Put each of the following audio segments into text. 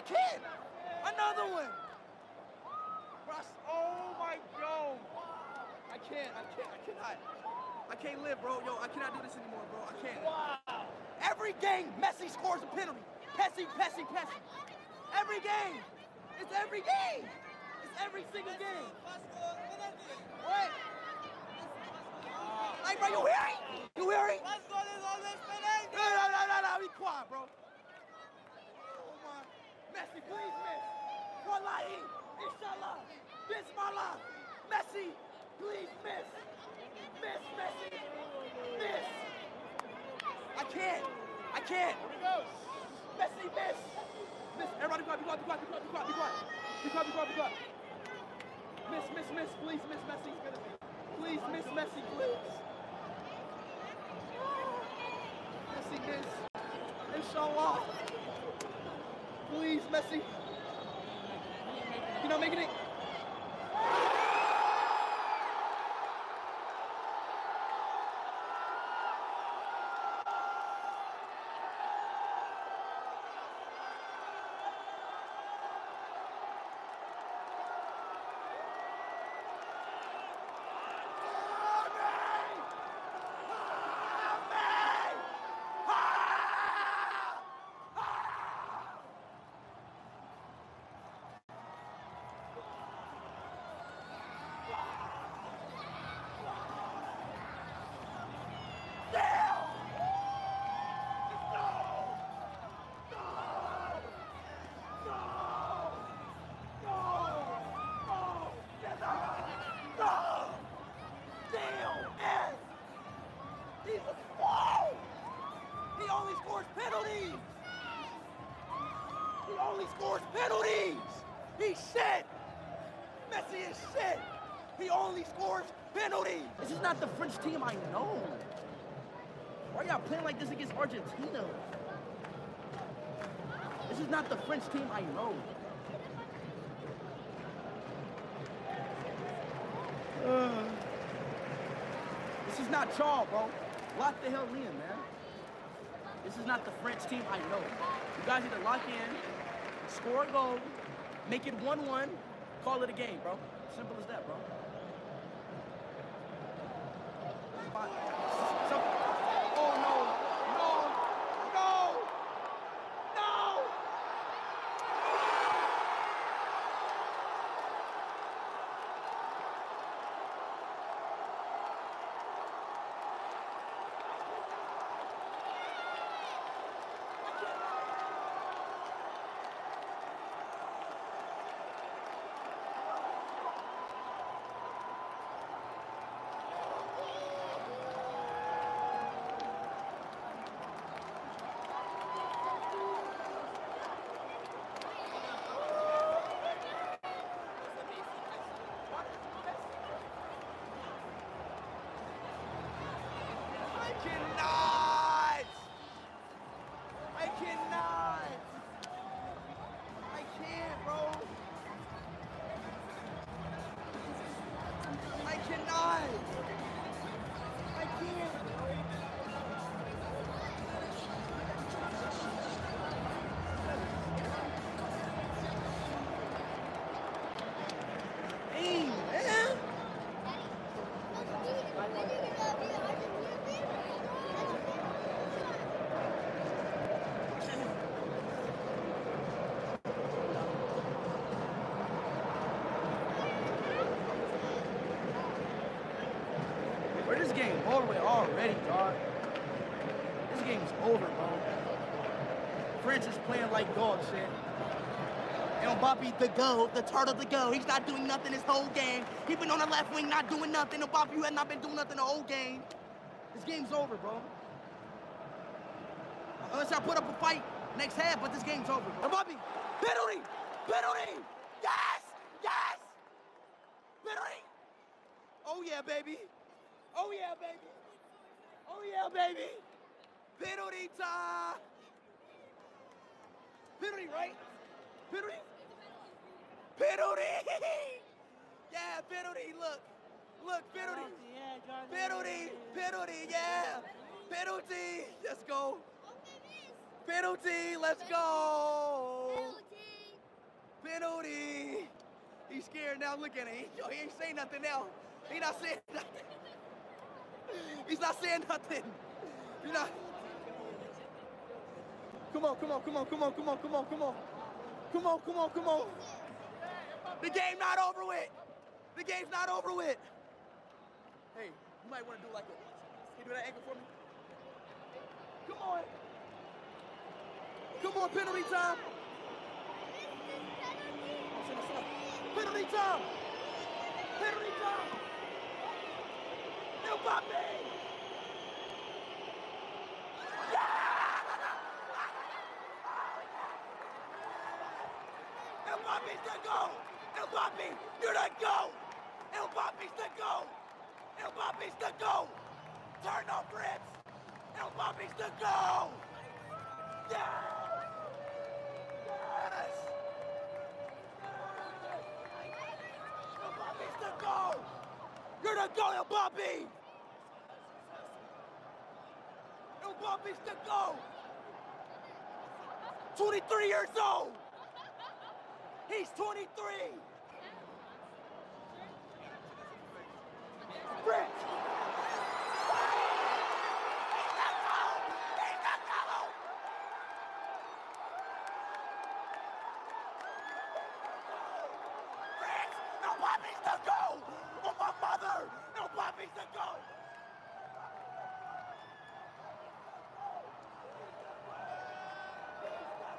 can't. Another one. Russ, oh my god. I can't, I can't, I cannot. I can't live, bro. Yo, I cannot do this anymore, bro. I can't. Wow. Every game, Messi scores a penalty. Messi, Messi, Messi. Every game. It's every game. It's every single game. What? Like, bro, you hearing? You hearing? No, no, no, no, no. Be quiet, bro. Messi, please miss. Wallahi. Inshallah. Bismillah. Messi, please miss. Miss, Messi. Miss. I can't. I can't. Messi, miss. Miss. Everybody be quiet, be quiet, be quiet, be quiet, be quiet, be quiet. Be quiet, be quiet. Miss, miss, miss. Please miss penalty. Please miss Messi, please. Messi, miss. Inshallah. Please, Messi. You're not making it. He only scores penalties! He only scores penalties! He's shit! Messi is shit! He only scores penalties! This is not the French team I know. Why y'all playing like this against Argentina? This is not the French team I know. This is not y'all, bro. Lock the hell in, man. This is not the French team I know. You guys need to lock in, score a goal, make it 1-1, call it a game, bro. Simple as that, bro. This game over with already, dog? This game's over, bro. France is playing like dog shit. And Mbappe, the go, the turtle, the go. He's not doing nothing this whole game. He been on the left wing, not doing nothing. Mbappe, you have not been doing nothing the whole game. This game's over, bro. Unless I put up a fight next half, but this game's over. Mbappe, penalty, penalty, yes, yes, penalty. Oh yeah, baby. Oh yeah, baby. Oh yeah, baby. Penalty time. Penalty, right? Penalty? Penalty! Yeah, penalty, look. Look, penalty. Penalty, penalty, yeah. Penalty. Let's go. Penalty, let's go. Penalty. He's scared now. Look at him. He, yo, he ain't saying nothing now. He not saying nothing. He's not saying nothing. You know. Come on, come on, come on, come on, come on, come on, come on. Come on, come on, come on. The game not over with. The game's not over with. Hey, you might want to do like a. Can you do that ankle for me? Come on. Come on, penalty time. Penalty time. Penalty time. Mbappe. Mbappe's the goal! Mbappe, you're the goal! Mbappe's the goal! Mbappe's the goal! Turn off Fritz! Mbappe's the goal! The goal! You're the goal, Mbappe! Mbappe's the goal! 23 years old! He's 23! Fritz! Mbappe's the goal! Oh my mother! Mbappe's the goal!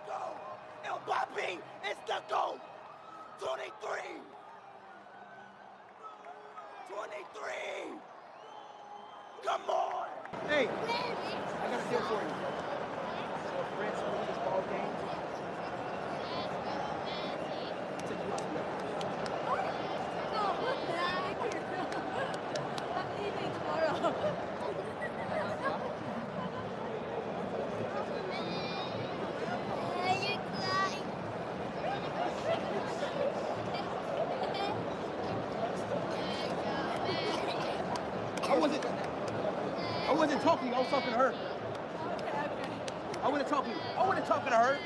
Go! Mbappe is the goal! 23! 23! Come on! Hey, I got a deal for you. So France wins this ball game. Take you out to dinner. I wasn't. I wasn't talking. I was talking to her. I wasn't talking. I wasn't talking to her.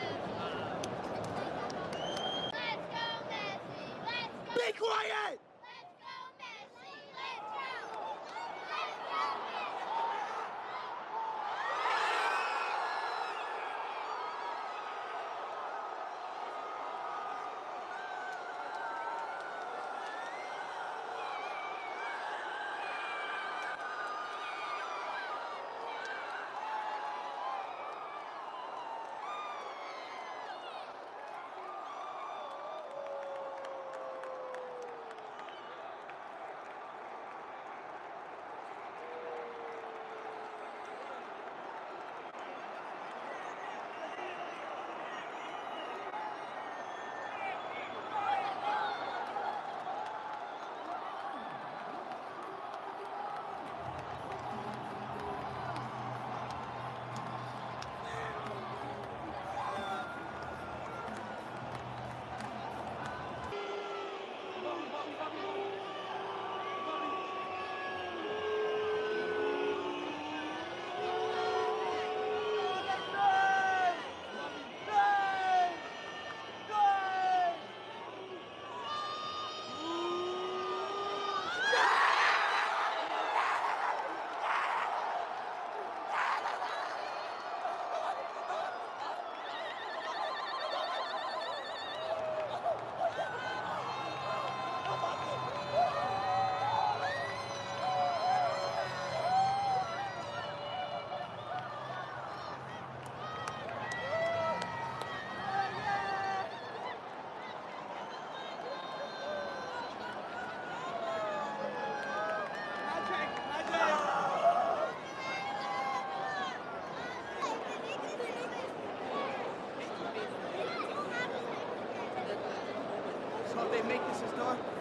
They make this, it's